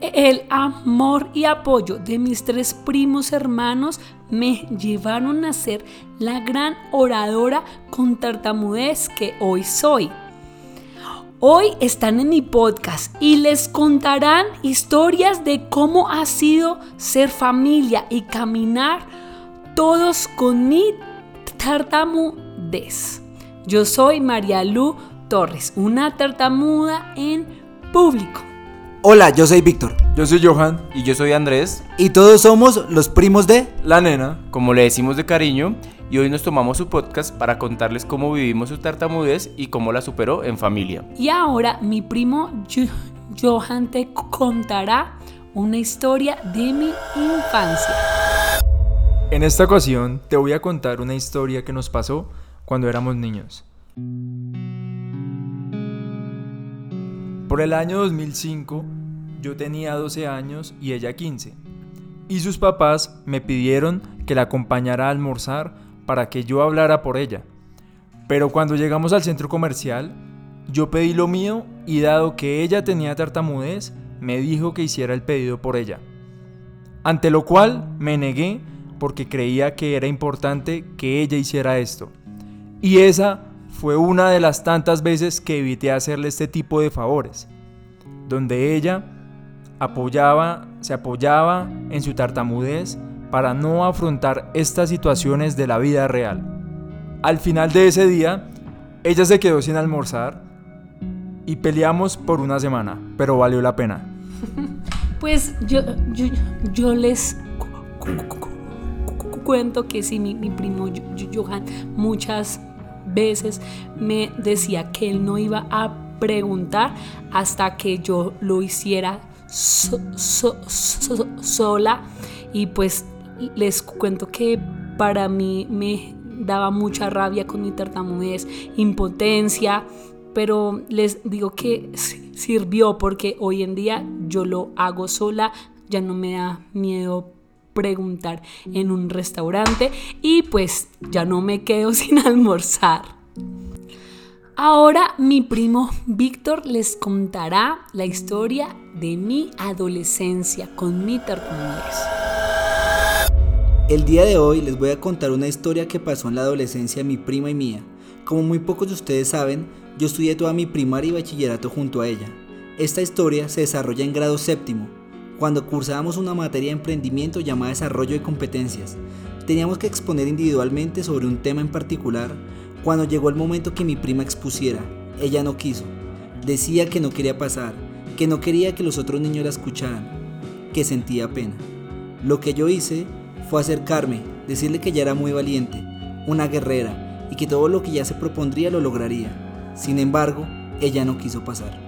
el amor y apoyo de mis tres primos hermanos me llevaron a ser la gran oradora con tartamudez que hoy soy. Hoy están en mi podcast y les contarán historias de cómo ha sido ser familia y caminar todos con mi tartamudez. Yo soy María Lu Torres, una tartamuda en público. Hola, yo soy Víctor. Yo soy Johan. Y yo soy Andrés. Y todos somos los primos de La Nena. Como le decimos de cariño, y hoy nos tomamos su podcast para contarles cómo vivimos su tartamudez y cómo la superó en familia. Y ahora mi primo Johan te contará una historia de mi infancia. En esta ocasión te voy a contar una historia que nos pasó cuando éramos niños. Por el año 2005, yo tenía 12 años y ella 15. Y sus papás me pidieron que la acompañara a almorzar para que yo hablara por ella. Pero cuando llegamos al centro comercial, yo pedí lo mío y dado que ella tenía tartamudez, me dijo que hiciera el pedido por ella. Ante lo cual me negué porque creía que era importante que ella hiciera esto. Y esa fue una de las tantas veces que evité hacerle este tipo de favores, donde ella apoyaba, se apoyaba en su tartamudez para no afrontar estas situaciones de la vida real. Al final de ese día, ella se quedó sin almorzar y peleamos por una semana, pero valió la pena. Pues yo, yo, les cuento que sí, mi, mi primo Johan muchas veces me decía que él no iba a preguntar hasta que yo lo hiciera sola. Y pues les cuento que para mí me daba mucha rabia con mi tartamudez, impotencia, pero les digo que sirvió porque hoy en día yo lo hago sola, ya no me da miedo preguntar en un restaurante y pues ya no me quedo sin almorzar. Ahora mi primo Víctor les contará la historia de mi adolescencia con mi tartamudez. El día de hoy les voy a contar una historia que pasó en la adolescencia de mi prima y mía. Como muy pocos de ustedes saben, yo estudié toda mi primaria y bachillerato junto a ella. Esta historia se desarrolla en grado séptimo, cuando cursábamos una materia de emprendimiento llamada Desarrollo de Competencias. Teníamos que exponer individualmente sobre un tema en particular. Cuando llegó el momento que mi prima expusiera, ella no quiso. Decía que no quería pasar, que no quería que los otros niños la escucharan, que sentía pena. Lo que yo hice fue acercarme, decirle que ella era muy valiente, una guerrera, y que todo lo que ella se propondría lo lograría. Sin embargo, ella no quiso pasar.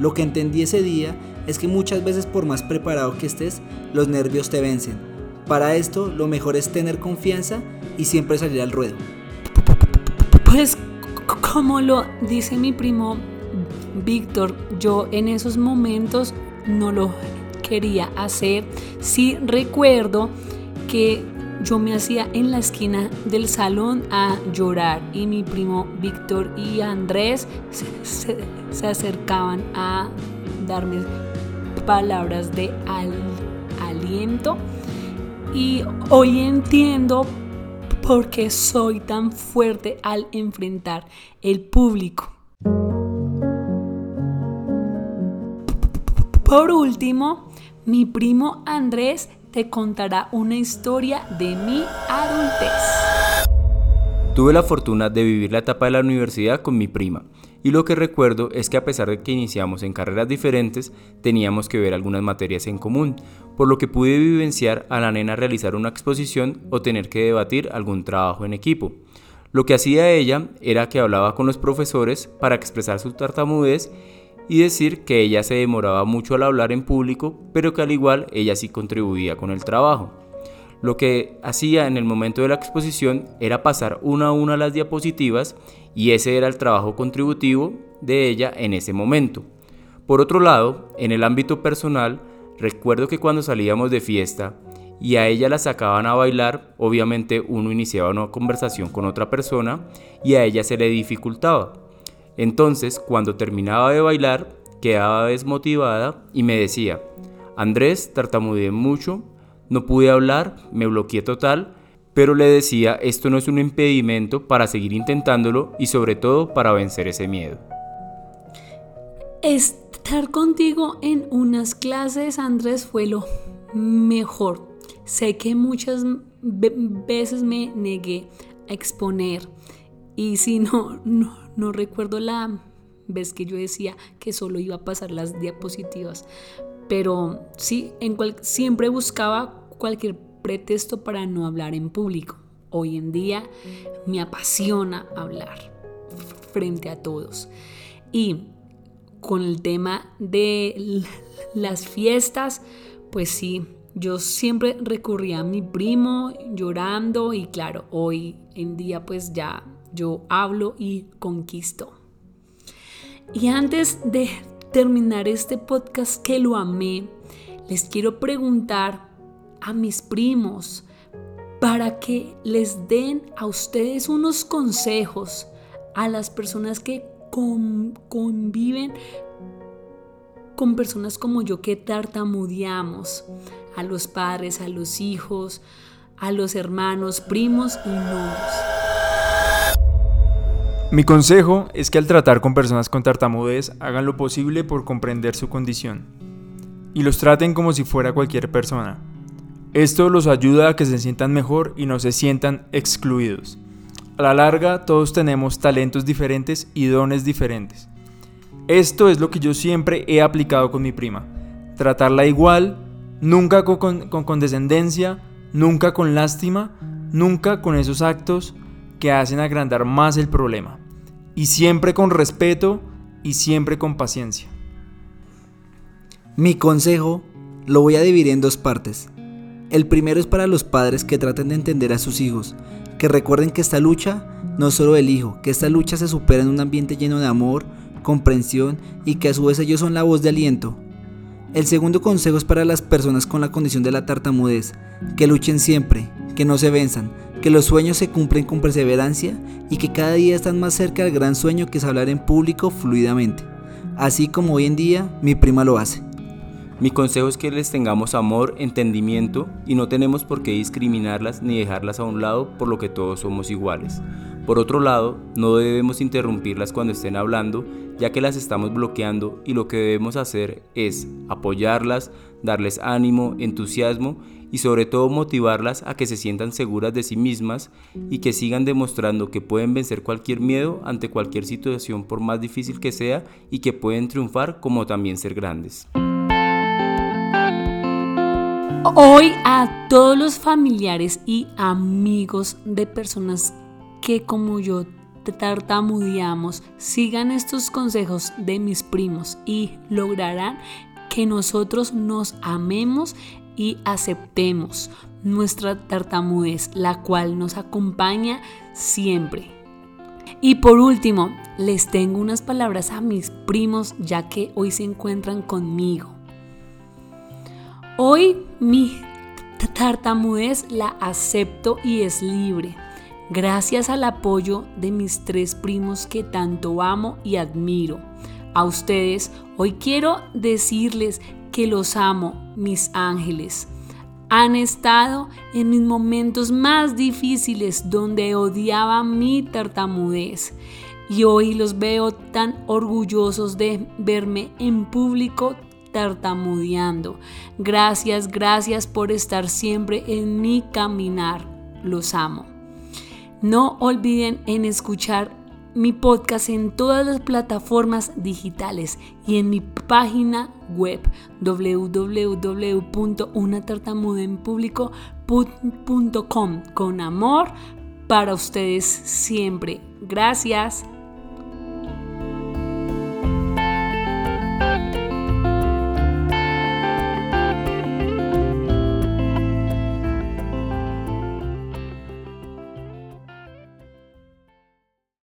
Lo que entendí ese día es que muchas veces por más preparado que estés, los nervios te vencen. Para esto, lo mejor es tener confianza y siempre salir al ruedo. Pues como lo dice mi primo Víctor, yo en esos momentos no lo quería hacer. Sí recuerdo que yo me hacía en la esquina del salón a llorar y mi primo Víctor y Andrés se, acercaban a darme palabras de aliento y hoy entiendo por qué soy tan fuerte al enfrentar el público. Por último, mi primo Andrés te contará una historia de mi adultez. Tuve la fortuna de vivir la etapa de la universidad con mi prima, y lo que recuerdo es que a pesar de que iniciamos en carreras diferentes, teníamos que ver algunas materias en común, por lo que pude vivenciar a la nena realizar una exposición o tener que debatir algún trabajo en equipo. Lo que hacía ella era que hablaba con los profesores para expresar su tartamudez y decir que ella se demoraba mucho al hablar en público, pero que al igual ella sí contribuía con el trabajo. Lo que hacía en el momento de la exposición era pasar una a una las diapositivas y ese era el trabajo contributivo de ella en ese momento. Por otro lado, en el ámbito personal, recuerdo que cuando salíamos de fiesta y a ella la sacaban a bailar, obviamente uno iniciaba una conversación con otra persona y a ella se le dificultaba. Entonces, cuando terminaba de bailar, quedaba desmotivada y me decía, Andrés, tartamudeé mucho, no pude hablar, me bloqueé total, pero le decía, esto no es un impedimento para seguir intentándolo y sobre todo para vencer ese miedo. Estar contigo en unas clases, Andrés, fue lo mejor. Sé que muchas veces me negué a exponer y si no, no, no recuerdo la vez que yo decía que solo iba a pasar las diapositivas, pero sí, en cual, siempre buscaba cualquier pretexto para no hablar en público. Hoy en día me apasiona hablar frente a todos. Y con el tema de las fiestas, pues sí, yo siempre recurría a mi primo llorando y claro, hoy en día pues ya yo hablo y conquisto. Y antes de terminar este podcast que lo amé, les quiero preguntar a mis primos para que les den a ustedes unos consejos a las personas que conviven con personas como yo que tartamudeamos, a los padres, a los hijos, a los hermanos, primos y novios. Mi consejo es que al tratar con personas con tartamudez hagan lo posible por comprender su condición y los traten como si fuera cualquier persona. Esto los ayuda a que se sientan mejor y no se sientan excluidos. A la larga todos tenemos talentos diferentes y dones diferentes. Esto es lo que yo siempre he aplicado con mi prima. Tratarla igual, nunca con, condescendencia, nunca con lástima, nunca con esos actos que hacen agrandar más el problema. Y siempre con respeto y siempre con paciencia. Mi consejo lo voy a dividir en dos partes. El primero es para los padres que traten de entender a sus hijos, que recuerden que esta lucha no es solo del hijo, que esta lucha se supera en un ambiente lleno de amor, comprensión y que a su vez ellos son la voz de aliento. El segundo consejo es para las personas con la condición de la tartamudez, que luchen siempre, que no se venzan, que los sueños se cumplen con perseverancia y que cada día están más cerca del gran sueño que es hablar en público fluidamente, así como hoy en día mi prima lo hace. Mi consejo es que les tengamos amor, entendimiento y no tenemos por qué discriminarlas ni dejarlas a un lado por lo que todos somos iguales. Por otro lado, no debemos interrumpirlas cuando estén hablando, ya que las estamos bloqueando y lo que debemos hacer es apoyarlas, darles ánimo, entusiasmo y sobre todo motivarlas a que se sientan seguras de sí mismas y que sigan demostrando que pueden vencer cualquier miedo ante cualquier situación por más difícil que sea y que pueden triunfar como también ser grandes. Hoy a todos los familiares y amigos de personas que como yo tartamudeamos, sigan estos consejos de mis primos y lograrán que nosotros nos amemos y aceptemos nuestra tartamudez, la cual nos acompaña siempre. Y por último, les tengo unas palabras a mis primos ya que hoy se encuentran conmigo. Hoy mi tartamudez la acepto y es libre gracias al apoyo de mis tres primos que tanto amo y admiro. A ustedes hoy quiero decirles que los amo, mis ángeles. Han estado en mis momentos más difíciles donde odiaba mi tartamudez y hoy los veo tan orgullosos de verme en público tartamudeando. Gracias, gracias por estar siempre en mi caminar. Los amo. No olviden en escuchar mi podcast en todas las plataformas digitales y en mi página web www.unatartamudenpublico.com con amor para ustedes siempre. Gracias.